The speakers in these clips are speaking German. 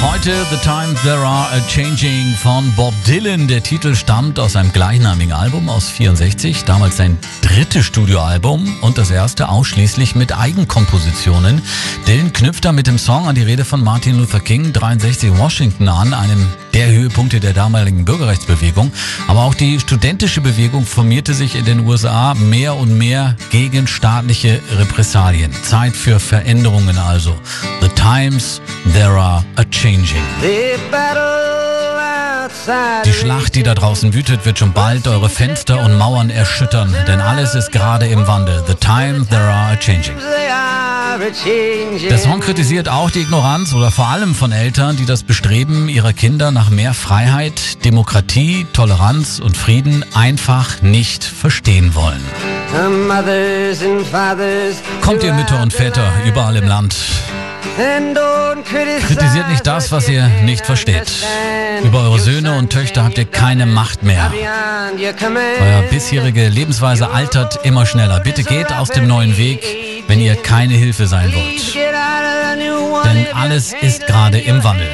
Heute The Times There Are a Changing von Bob Dylan. Der Titel stammt aus einem gleichnamigen Album aus 64, damals sein drittes Studioalbum und das erste ausschließlich mit Eigenkompositionen. Dylan knüpft da mit dem Song an die Rede von Martin Luther King 63 Washington an, einem der Höhepunkte der damaligen Bürgerrechtsbewegung. Aber auch die studentische Bewegung formierte sich in den USA mehr und mehr gegen staatliche Repressalien. Zeit für Veränderungen also. The Times There Are a Changing. Die Schlacht, die da draußen wütet, wird schon bald eure Fenster und Mauern erschüttern, denn alles ist gerade im Wandel. The time there are a changing. Der Song kritisiert auch die Ignoranz oder vor allem von Eltern, die das Bestreben ihrer Kinder nach mehr Freiheit, Demokratie, Toleranz und Frieden einfach nicht verstehen wollen. Kommt ihr Mütter und Väter überall im Land? Kritisiert nicht das, was ihr nicht versteht. Über eure Söhne und Töchter habt ihr keine Macht mehr. Euer bisherige Lebensweise altert immer schneller. Bitte geht aus dem neuen Weg, wenn ihr keine Hilfe sein wollt. Denn alles ist gerade im Wandel.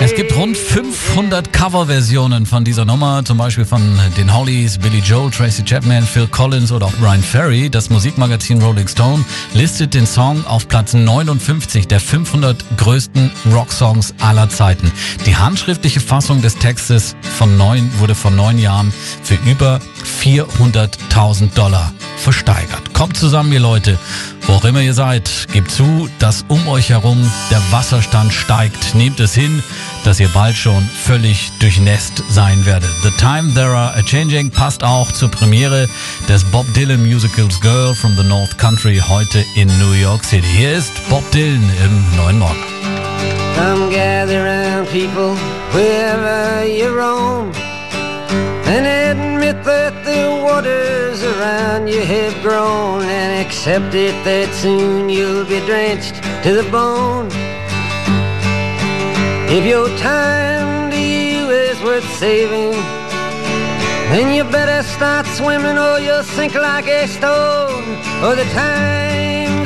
Es gibt rund 500 Coverversionen von dieser Nummer, zum Beispiel von den Hollies, Billy Joel, Tracy Chapman, Phil Collins oder auch Brian Ferry. Das Musikmagazin Rolling Stone listet den Song auf Platz 59 der 500 größten Rocksongs aller Zeiten. Die handschriftliche Fassung des Textes von neun, wurde vor neun Jahren für über 400.000 Dollar versteigert. Kommt zusammen, ihr Leute, wo auch immer ihr seid, gebt zu, dass um euch herum der Wasserstand steigt. Nehmt es hin, dass ihr bald schon völlig durchnässt sein werdet. The Time There Are a Changing passt auch zur Premiere des Bob Dylan Musicals Girl from the North Country heute in New York City. Hier ist Bob Dylan im neuen Morgen. Come gather round people wherever you roam and admit that the you have grown and accept it that soon you'll be drenched to the bone. If your time to you is worth saving, then you better start swimming or you'll sink like a stone. Or the time